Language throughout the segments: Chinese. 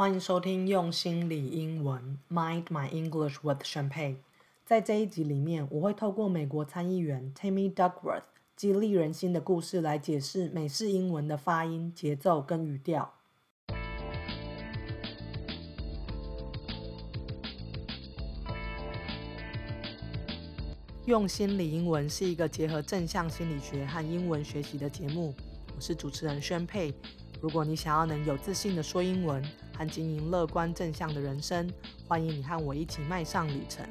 欢迎收听用心理英文，Mind My English with 申沛。在这一集里面，我会透过美国参议员 Tammy Duckworth 激励人心的故事来解释美式英文的发音、节奏跟语调。用心理英文是一个结合正向心理学和英文学习的节目。我是主持人宣佩。如果你想要能有自信的说英文和经营乐观正向的人生，欢迎你和我一起迈上旅程。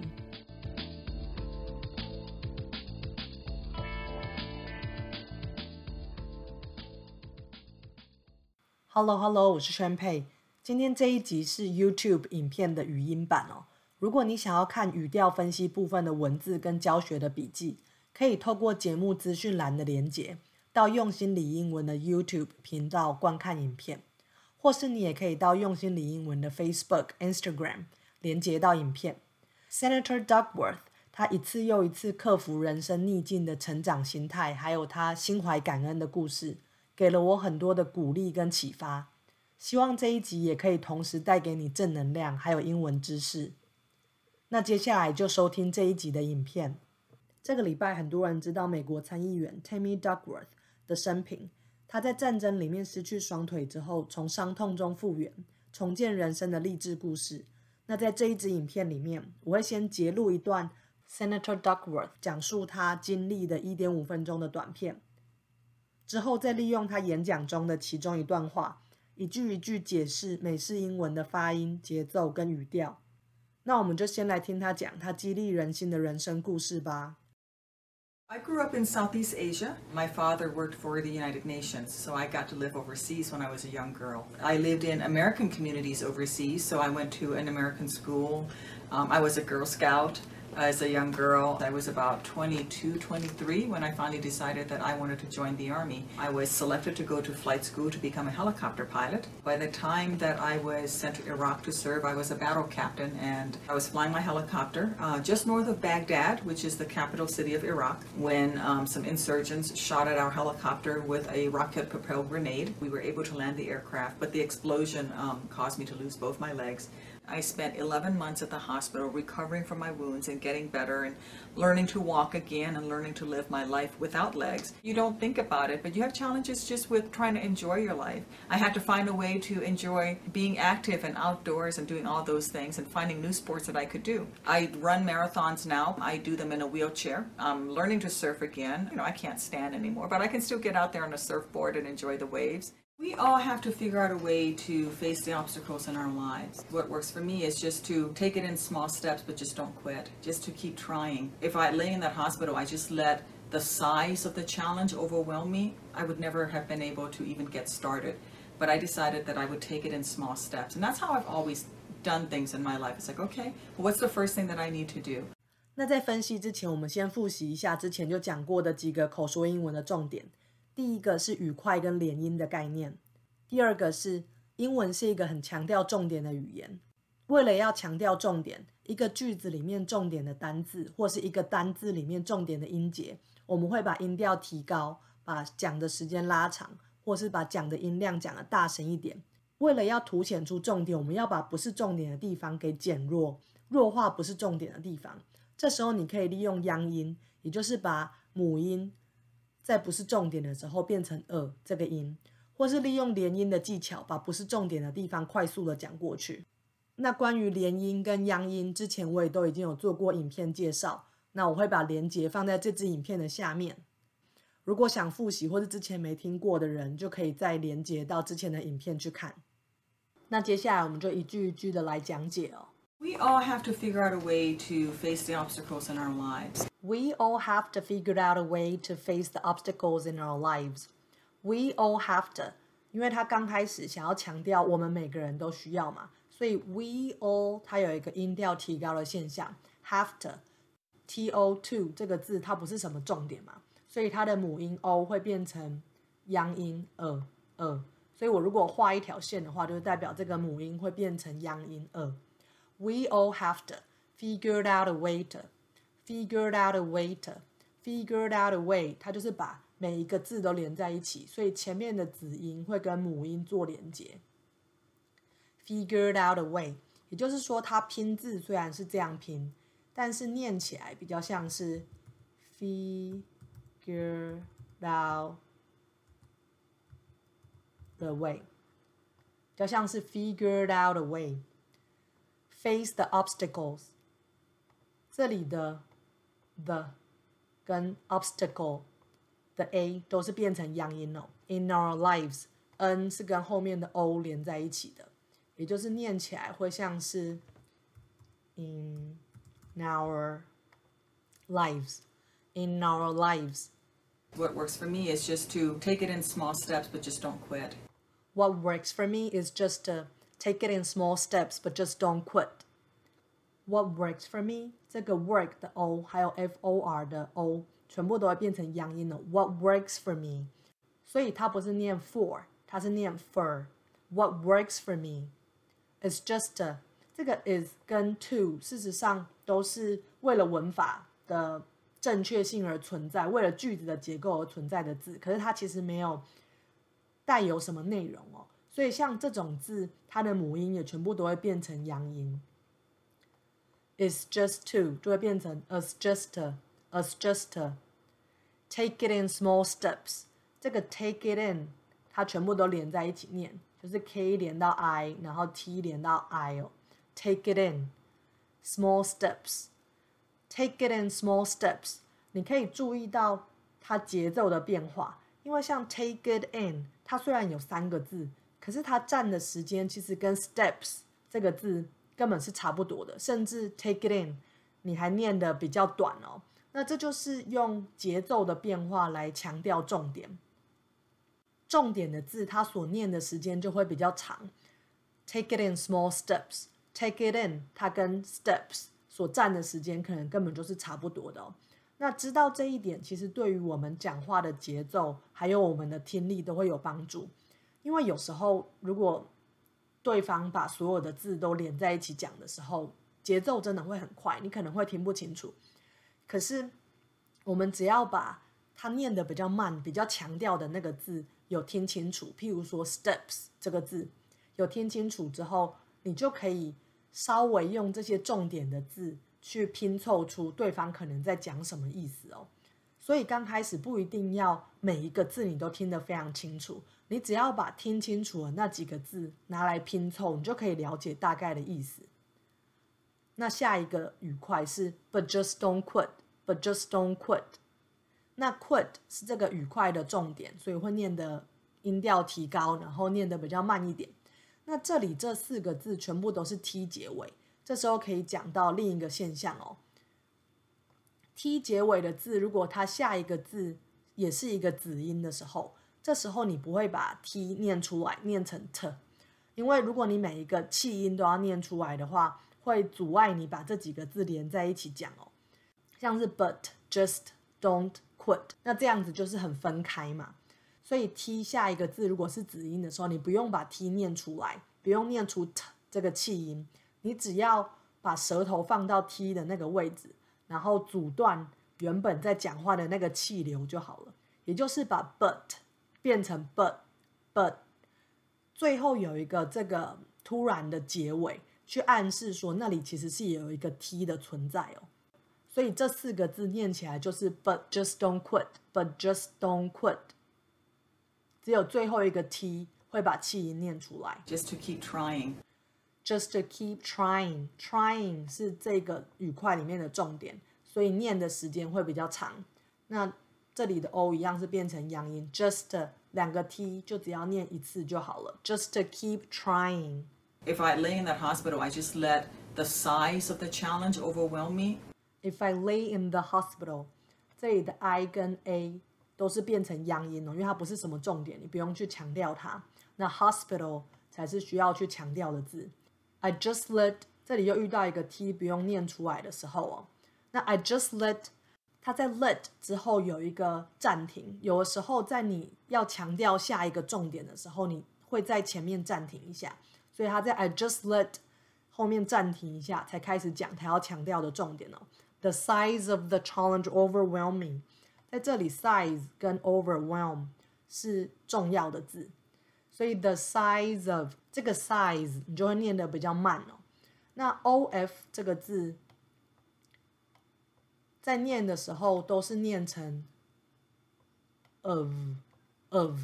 Hello Hello，我是宣佩。今天这一集是 YouTube 影片的语音版哦。如果你想要看语调分析部分的文字跟教学的笔记，可以透过节目资讯栏的连接。到用心理英文的 YouTube 频道观看影片，或是你也可以到用心理英文的 Facebook、Instagram 连接到影片。Senator Duckworth 他一次又一次克服人生逆境的成长心态，还有他心怀感恩的故事，给了我很多的鼓励跟启发。希望这一集也可以同时带给你正能量，还有英文知识。那接下来就收听这一集的影片。这个礼拜很多人知道美国参议员 Tammy Duckworth。的生平，他在战争里面失去双腿之后，从伤痛中复原，重建人生的励志故事。那在这一支影片里面，我会先截录一段 Senator Duckworth 讲述他经历的一点五分钟的短片，之后再利用他演讲中的其中一段话，一句一句解释美式英文的发音、节奏跟语调。那我们就先来听他讲他激励人心的人生故事吧。I grew up in Southeast Asia. My father worked for the United Nations, so I got to live overseas when I was a young girl. I lived in American communities overseas, so I went to an American school. Um, I was a Girl Scout as a young girl. I was about 22, 23 when I finally decided that I wanted to join the Army. I was selected to go to flight school to become a helicopter pilot. By the time that I was sent to Iraq to serve, I was a battle captain and I was flying my helicopter uh, just north of Baghdad, which is the capital city of Iraq, when um, some insurgents shot at our helicopter with a rocket propelled grenade. We were able to land the aircraft, but the explosion um, caused me to lose both my legs. I spent 11 months at the hospital recovering from my wounds and getting better and learning to walk again and learning to live my life without legs. You don't think about it, but you have challenges just with trying to enjoy your life. I had to find a way to enjoy being active and outdoors and doing all those things and finding new sports that I could do. I run marathons now. I do them in a wheelchair. I'm learning to surf again. You know, I can't stand anymore, but I can still get out there on a surfboard and enjoy the waves. We all have to figure out a way to face the obstacles in our lives. What works for me is just to take it in small steps, but just don't quit. Just to keep trying. If I lay in that hospital, I just let the size of the challenge overwhelm me, I would never have been able to even get started. But I decided that I would take it in small steps. And that's how I've always done things in my life. It's like, okay, well, what's the first thing that I need to do? 那在分析之前，我们先复习一下之前就讲过的几个口说英文的重点。 第一个是语块跟连音的概念，第二个是英文是一个很强调重点的语言。为了要强调重点，一个句子里面重点的单字，或是一个单字里面重点的音节，我们会把音调提高，把讲的时间拉长，或是把讲的音量讲的大声一点。为了要凸显出重点，我们要把不是重点的地方给减弱，弱化不是重点的地方。这时候你可以利用央音，也就是把母音。在不是重点的时候变成呃这个音，或是利用连音的技巧，把不是重点的地方快速的讲过去。那关于连音跟央音，之前我也都已经有做过影片介绍，那我会把连接放在这支影片的下面。如果想复习或是之前没听过的人，就可以再连接到之前的影片去看。那接下来我们就一句一句的来讲解哦。We all have to figure out a way to face the obstacles in our lives. We all have to figure out a way to face the obstacles in our lives. We all have to，因为他刚开始想要强调我们每个人都需要嘛，所以 we all 它有一个音调提高的现象。Have to，t o two 这个字它不是什么重点嘛，所以它的母音 o 会变成央音呃呃，所以我如果画一条线的话，就是代表这个母音会变成央音呃。We all have to figure out a way to figure out a way to figure out a way，它就是把每一个字都连在一起，所以前面的子音会跟母音做连接。 figured out a way，也就是说，它拼字虽然是这样拼，但是念起来比较像是 figured out the way，比较像是 figured out a way。Face the obstacles，这里的 the 跟 obstacle 的 a 都是变成阳音了。In our lives，n 是跟后面的 o 连在一起的，也就是念起来会像是 in our lives。In our lives。What works for me is just to take it in small steps, but just don't quit. What works for me is just to take it in small steps, but just don't quit. What works for me？这个 work 的 o 还有 f o r 的 o 全部都会变成阳音了。What works for me？所以它不是念 for，它是念 for。What works for me？It's just 这个 is 跟 to 事实上都是为了文法的正确性而存在，为了句子的结构而存在的字。可是它其实没有带有什么内容哦。所以像这种字，它的母音也全部都会变成阳音。is just to 就会变成 as just as just take it in small steps。这个 take it in 它全部都连在一起念，就是 k 连到 i，然后 t 连到 i 哦。take it in small steps。take it in small steps，你可以注意到它节奏的变化，因为像 take it in，它虽然有三个字。可是它占的时间其实跟 steps 这个字 根本是差不多的，甚至 take it in 你还念的比较短哦。那这就是用节奏的变化来强调重点。重点的字它所念的时间就会比较长。take it in small steps，take it in 它跟 steps 所占的时间可能根本就是差不多的哦。那知道这一点，其实对于我们讲话的节奏还有我们的听力都会有帮助。因为有时候，如果对方把所有的字都连在一起讲的时候，节奏真的会很快，你可能会听不清楚。可是，我们只要把他念的比较慢、比较强调的那个字有听清楚，譬如说 “steps” 这个字有听清楚之后，你就可以稍微用这些重点的字去拼凑出对方可能在讲什么意思哦。所以刚开始不一定要每一个字你都听得非常清楚。你只要把听清楚的那几个字拿来拼凑，你就可以了解大概的意思。那下一个语块是 But just don't quit. But just don't quit. 那 quit 是这个语块的重点，所以会念的音调提高，然后念的比较慢一点。那这里这四个字全部都是 t 结尾，这时候可以讲到另一个现象哦。T 结尾的字，如果它下一个字也是一个子音的时候。这时候你不会把 t 念出来，念成 t，因为如果你每一个气音都要念出来的话，会阻碍你把这几个字连在一起讲哦。像是 but just don't quit，那这样子就是很分开嘛。所以 t 下一个字如果是子音的时候，你不用把 t 念出来，不用念出 t 这个气音，你只要把舌头放到 t 的那个位置，然后阻断原本在讲话的那个气流就好了。也就是把 but。变成 but but，最后有一个这个突然的结尾，去暗示说那里其实是有一个 t 的存在哦。所以这四个字念起来就是 but just don't quit，but just don't quit。只有最后一个 t 会把气音念出来。Just to keep trying。Just to keep trying。Trying 是这个语块里面的重点，所以念的时间会比较长。那这里的 o 一样是变成阳音，just 两个 t 就只要念一次就好了，just keep trying。If I lay in that hospital, I just let the size of the challenge overwhelm me. If I lay in the hospital，这里的 i 跟 a 都是变成阳音哦，因为它不是什么重点，你不用去强调它。那 hospital 才是需要去强调的字。 I just let 这里又遇到一个 t 不用念出来的时候哦，那 I just let 它在 let 之后有一个暂停，有的时候在你要强调下一个重点的时候，你会在前面暂停一下，所以它在 I just let 后面暂停一下，才开始讲它要强调的重点哦。The size of the challenge overwhelming，在这里 size 跟 overwhelm 是重要的字，所以 the size of 这个 size 你就会念的比较慢哦。那 o f 这个字在念的时候都是念成 of of，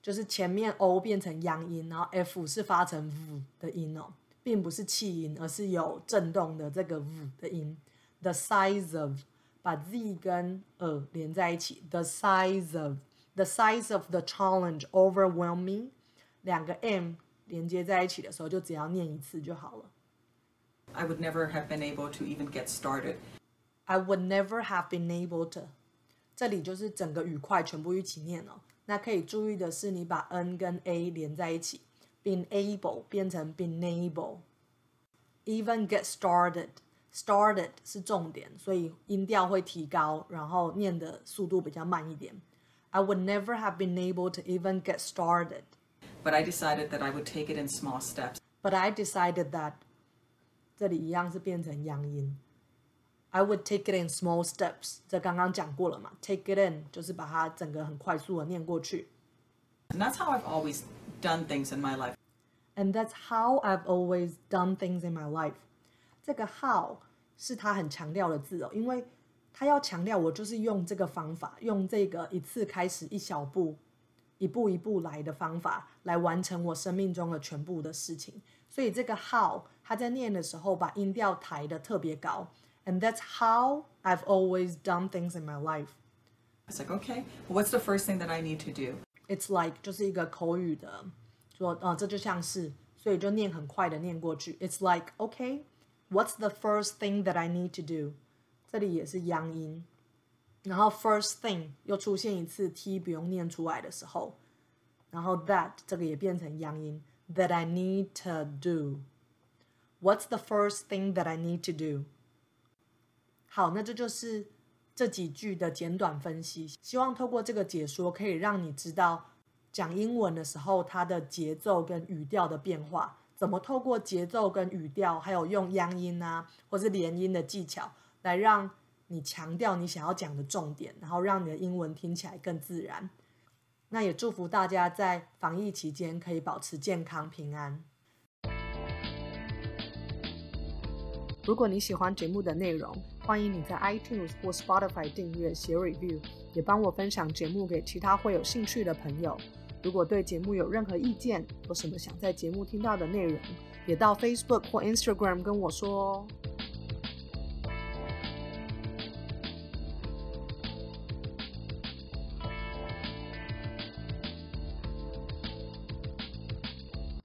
就是前面 o 变成阳音，然后 f 是发成 v 的音哦，并不是气音，而是有震动的这个 v 的音。The size of 把 z 跟 a 连在一起，the size of the size of the challenge overwhelming，两个 m 连接在一起的时候，就只要念一次就好了。I would never have been able to even get started. I would never have been able to。这里就是整个语块全部一起念哦。那可以注意的是，你把 n 跟 a 连在一起，been able 变成 been able。Even get started。started 是重点，所以音调会提高，然后念的速度比较慢一点。 I would never have been able to even get started. But I decided that I would take it in small steps. But I decided that 这里一样是变成阳音。I would take it in small steps，这刚刚讲过了嘛？Take it in 就是把它整个很快速的念过去。And that's how I've always done things in my life. And that's how I've always done things in my life. 这个 how 是他很强调的字哦，因为 他要强调我就是用这个方法，用这个一次开始一小步，一步一步来的方法来完成我生命中的全部的事情。所以这个 how 他在念的时候把音调抬得特别高。And that's how I've always done things in my life. It's like, okay, what's the first thing that I need to do? It's like 就是一个口语的说，啊、呃，这就像是，所以就念很快的念过去。It's like, okay, what's the first thing that I need to do? 这里也是阳音，然后 first thing 又出现一次 t 不用念出来的时候，然后 that 这个也变成阳音，that I need to do. What's the first thing that I need to do? 好，那这就是这几句的简短分析。希望透过这个解说，可以让你知道讲英文的时候它的节奏跟语调的变化，怎么透过节奏跟语调，还有用央音啊，或是连音的技巧，来让你强调你想要讲的重点，然后让你的英文听起来更自然。那也祝福大家在防疫期间可以保持健康平安。如果你喜欢节目的内容，欢迎你在 iTunes 或 Spotify 订阅、写 review，也帮我分享节目给其他会有兴趣的朋友。如果对节目有任何意见，有什么想在节目听到的内容，也到 Facebook 或 Instagram 跟我说哦。